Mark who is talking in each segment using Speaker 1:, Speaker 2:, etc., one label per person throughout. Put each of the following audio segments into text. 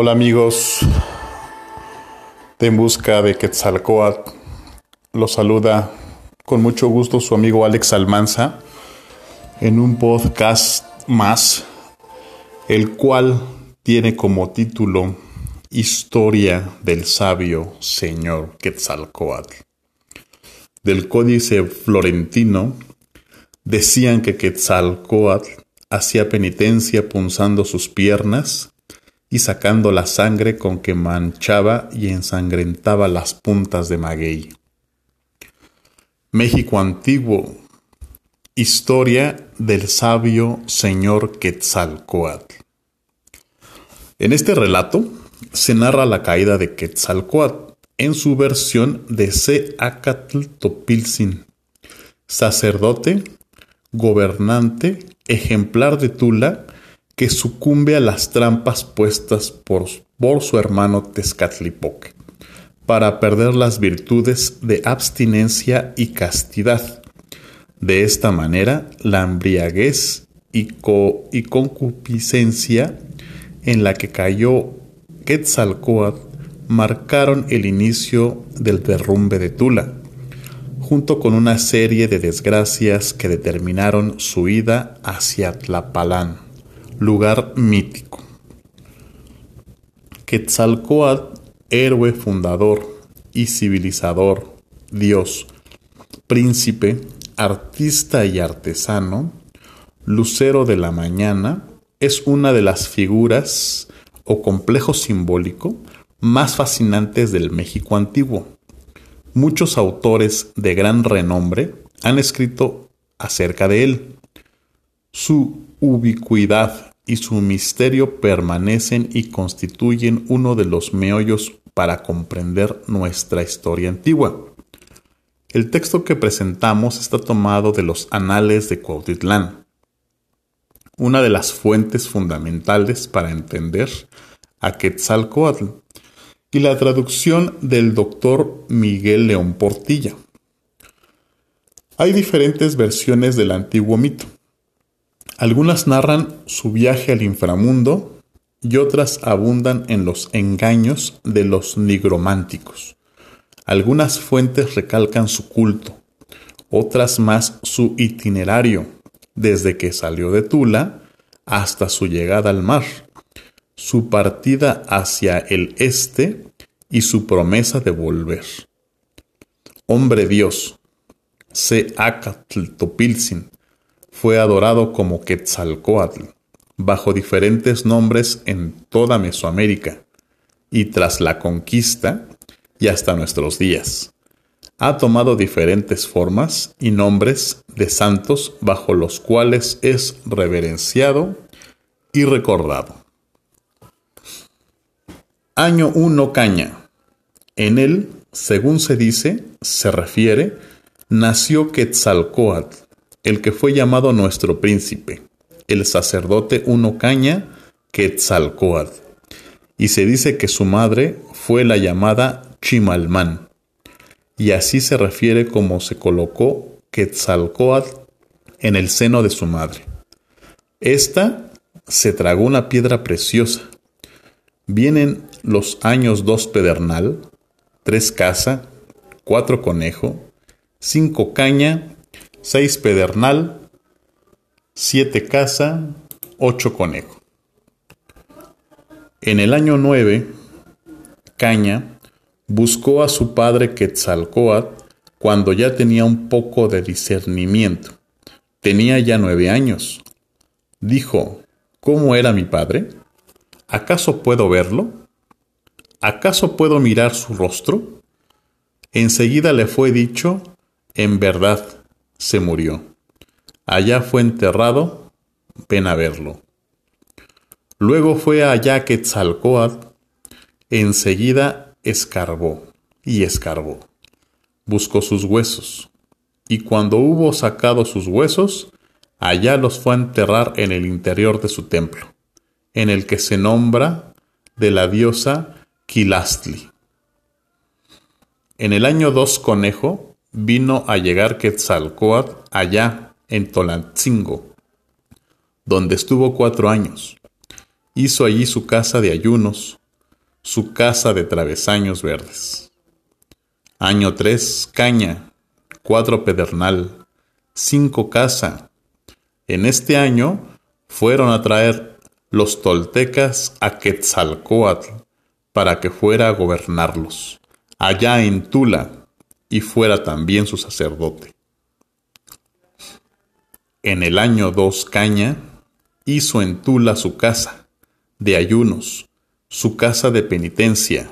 Speaker 1: Hola amigos de En Busca de Quetzalcoatl. Los saluda con mucho gusto su amigo Alex Almanza en un podcast más, el cual tiene como título Historia del sabio señor Quetzalcoatl. Del códice florentino decían que Quetzalcoatl hacía penitencia punzando sus piernas y sacando la sangre con que manchaba y ensangrentaba las puntas de maguey. México antiguo. Historia del sabio señor Quetzalcoatl. En este relato se narra la caída de Quetzalcoatl en su versión de Seacatl Topilzin, sacerdote, gobernante, ejemplar de Tula, que sucumbe a las trampas puestas por, su hermano Tezcatlipoque, para perder las virtudes de abstinencia y castidad. De esta manera, la embriaguez y, y concupiscencia en la que cayó Quetzalcoatl marcaron el inicio del derrumbe de Tula, junto con una serie de desgracias que determinaron su ida hacia Tlapalán lugar mítico. Quetzalcoatl, héroe fundador y civilizador, Dios, príncipe, artista y artesano, lucero de la mañana, es una de las figuras o complejo simbólico más fascinantes del México antiguo. Muchos autores de gran renombre han escrito acerca de él. Su ubicuidad y su misterio permanecen y constituyen uno de los meollos para comprender nuestra historia antigua. El texto que presentamos está tomado de los Anales de Cuautitlán, una de las fuentes fundamentales para entender a Quetzalcoatl, y la traducción del doctor Miguel León Portilla. Hay diferentes versiones del antiguo mito. Algunas narran su viaje al inframundo y otras abundan en los engaños de los nigrománticos. Algunas fuentes recalcan su culto, otras más su itinerario, desde que salió de Tula hasta su llegada al mar, su partida hacia el este y su promesa de volver. Hombre Dios, se Topilzin, fue adorado como Quetzalcoatl, bajo diferentes nombres en toda Mesoamérica, y tras la conquista y hasta nuestros días. Ha tomado diferentes formas y nombres de santos bajo los cuales es reverenciado y recordado. Año 1 Caña. En él, según se dice, se refiere, nació Quetzalcoatl, el que fue llamado nuestro príncipe, el sacerdote Uno Caña Quetzalcoatl. Y se dice que su madre fue la llamada Chimalmán. Y así se refiere como se colocó Quetzalcoatl en el seno de su madre. Esta se tragó una piedra preciosa. Vienen los años dos pedernal, tres casa, cuatro conejo, cinco caña 6 pedernal, 7 caza, 8 conejo. En el año 9, Caña buscó a su padre Quetzalcoatl cuando ya tenía un poco de discernimiento. Tenía ya nueve años. Dijo, ¿cómo era mi padre? ¿Acaso puedo verlo? ¿Acaso puedo mirar su rostro? Enseguida le fue dicho, en verdad, se murió. Allá fue enterrado, ven a verlo. Luego fue allá Quetzalcoatl, enseguida escarbó y escarbó. Buscó sus huesos, y cuando hubo sacado sus huesos, allá los fue a enterrar en el interior de su templo, en el que se nombra de la diosa Quilastli. En el año 2 conejo, vino a llegar Quetzalcoatl allá en Tolantzingo, donde estuvo cuatro años. Hizo allí su casa de ayunos, su casa de travesaños verdes. Año 3, caña, 4 pedernal, 5 casa. En este año fueron a traer los toltecas a Quetzalcoatl para que fuera a gobernarlos, allá en Tula, y fuera también su sacerdote. En el año 2 Caña hizo en Tula su casa de ayunos, su casa de penitencia,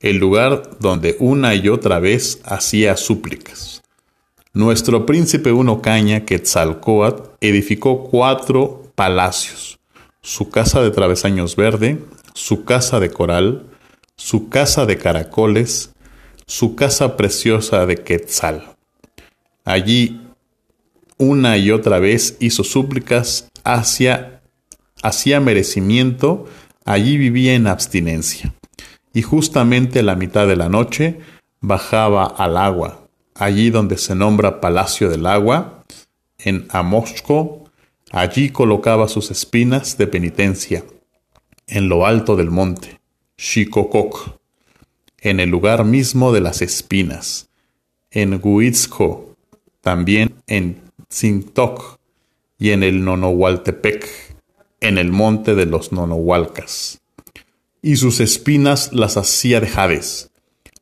Speaker 1: el lugar donde una y otra vez hacía súplicas. Nuestro príncipe Uno Caña, Quetzalcoatl, edificó cuatro palacios, su casa de travesaños verde, su casa de coral, su casa de caracoles, su casa preciosa de Quetzal. Allí una y otra vez hizo súplicas hacia, hacía merecimiento, allí vivía en abstinencia. Y justamente a la mitad de la noche bajaba al agua, allí donde se nombra Palacio del Agua, en Amosco, allí colocaba sus espinas de penitencia, en lo alto del monte, Xicococ, en el lugar mismo de las espinas, en Huitzco, también en Zintoc y en el Nonohualtepec, en el monte de los Nonohualcas. Y sus espinas las hacía de jades,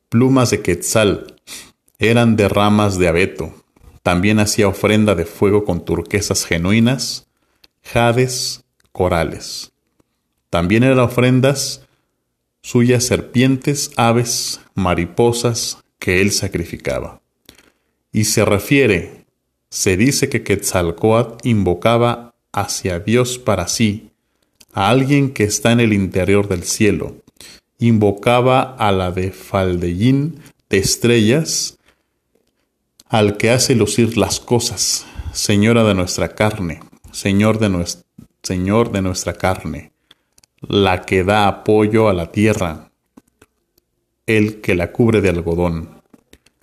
Speaker 1: plumas de quetzal, eran de ramas de abeto. También hacía ofrenda de fuego con turquesas genuinas, jades, corales. También eran ofrendas suyas serpientes, aves, mariposas que él sacrificaba. Y se refiere se dice que Quetzalcoatl invocaba hacia Dios para sí, a alguien que está en el interior del cielo. Invocaba a la de Faldellín de estrellas, al que hace lucir las cosas, Señora de nuestra carne, Señor de, Señor de nuestra carne, la que da apoyo a la tierra, el que la cubre de algodón.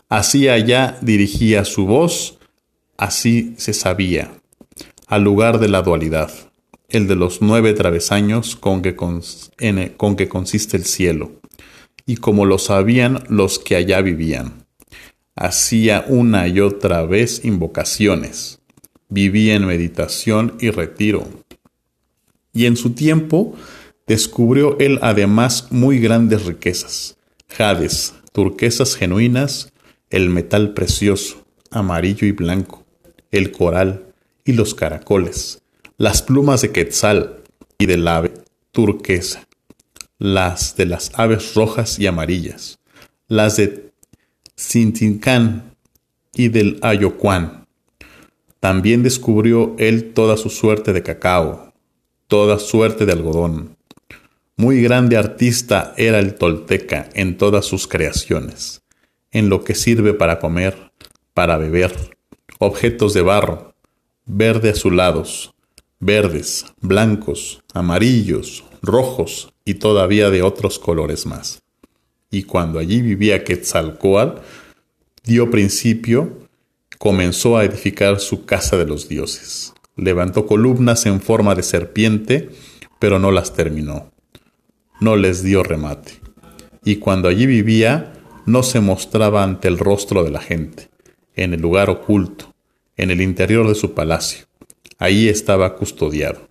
Speaker 1: Así allá dirigía su voz, Así se sabía, al lugar de la dualidad, el de los nueve travesaños con que, con, que consiste el cielo, y como lo sabían los que allá vivían. Hacía una y otra vez invocaciones, vivía en meditación y retiro. Y en su tiempo descubrió él además muy grandes riquezas, jades, turquesas genuinas, el metal precioso, amarillo y blanco, el coral y los caracoles, las plumas de quetzal y del ave turquesa, las de las aves rojas y amarillas, las de Cintincán y del Ayocuán. También descubrió él toda su suerte de cacao, toda suerte de algodón. Muy grande artista era el tolteca en todas sus creaciones, en lo que sirve para comer, para beber, objetos de barro, verde azulados, verdes, blancos, amarillos, rojos y todavía de otros colores más. Y cuando allí vivía Quetzalcoatl, dio principio, comenzó a edificar su casa de los dioses. Levantó columnas en forma de serpiente, pero no las terminó. No les dio remate. Y cuando allí vivía, no se mostraba ante el rostro de la gente en el lugar oculto, en el interior de su palacio. Allí estaba custodiado.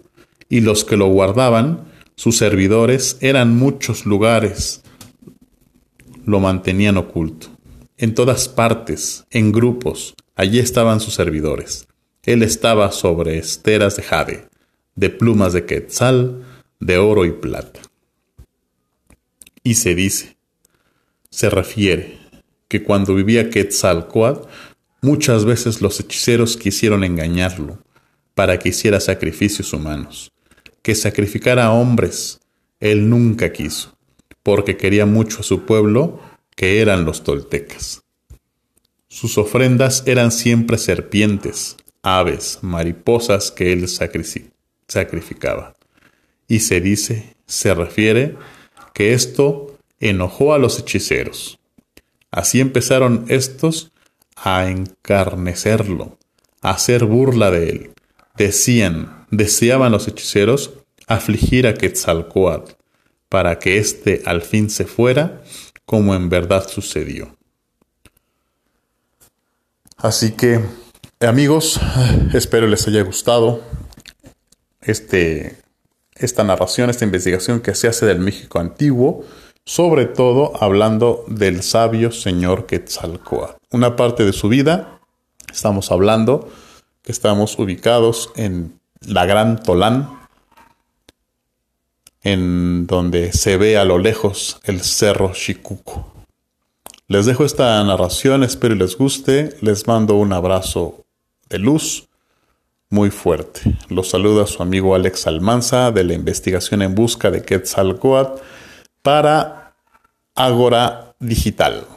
Speaker 1: Y los que lo guardaban, sus servidores, eran muchos lugares, lo mantenían oculto. En todas partes, en grupos, allí estaban sus servidores. Él estaba sobre esteras de jade, de plumas de quetzal, de oro y plata. Y se dice, se refiere, que cuando vivía Quetzalcoatl Muchas veces los hechiceros quisieron engañarlo para que hiciera sacrificios humanos, que sacrificara a hombres. Él nunca quiso, porque quería mucho a su pueblo, que eran los toltecas. Sus ofrendas eran siempre serpientes, aves, mariposas que él sacrificaba. Y se dice, se refiere, que esto enojó a los hechiceros. Así empezaron estos a encarnecerlo, a hacer burla de él. Decían, deseaban los hechiceros afligir a Quetzalcoatl, para que éste al fin se fuera, como en verdad sucedió. Así que, amigos, espero les haya gustado este, esta narración, esta investigación que se hace del México antiguo, sobre todo hablando del sabio señor Quetzalcoatl. Una parte de su vida, estamos hablando que estamos ubicados en la Gran Tolán, en donde se ve a lo lejos el cerro Chicuco. Les dejo esta narración, espero les guste. Les mando un abrazo de luz muy fuerte. Los saluda su amigo Alex Almanza de la investigación en busca de Quetzalcoatl para Agora Digital.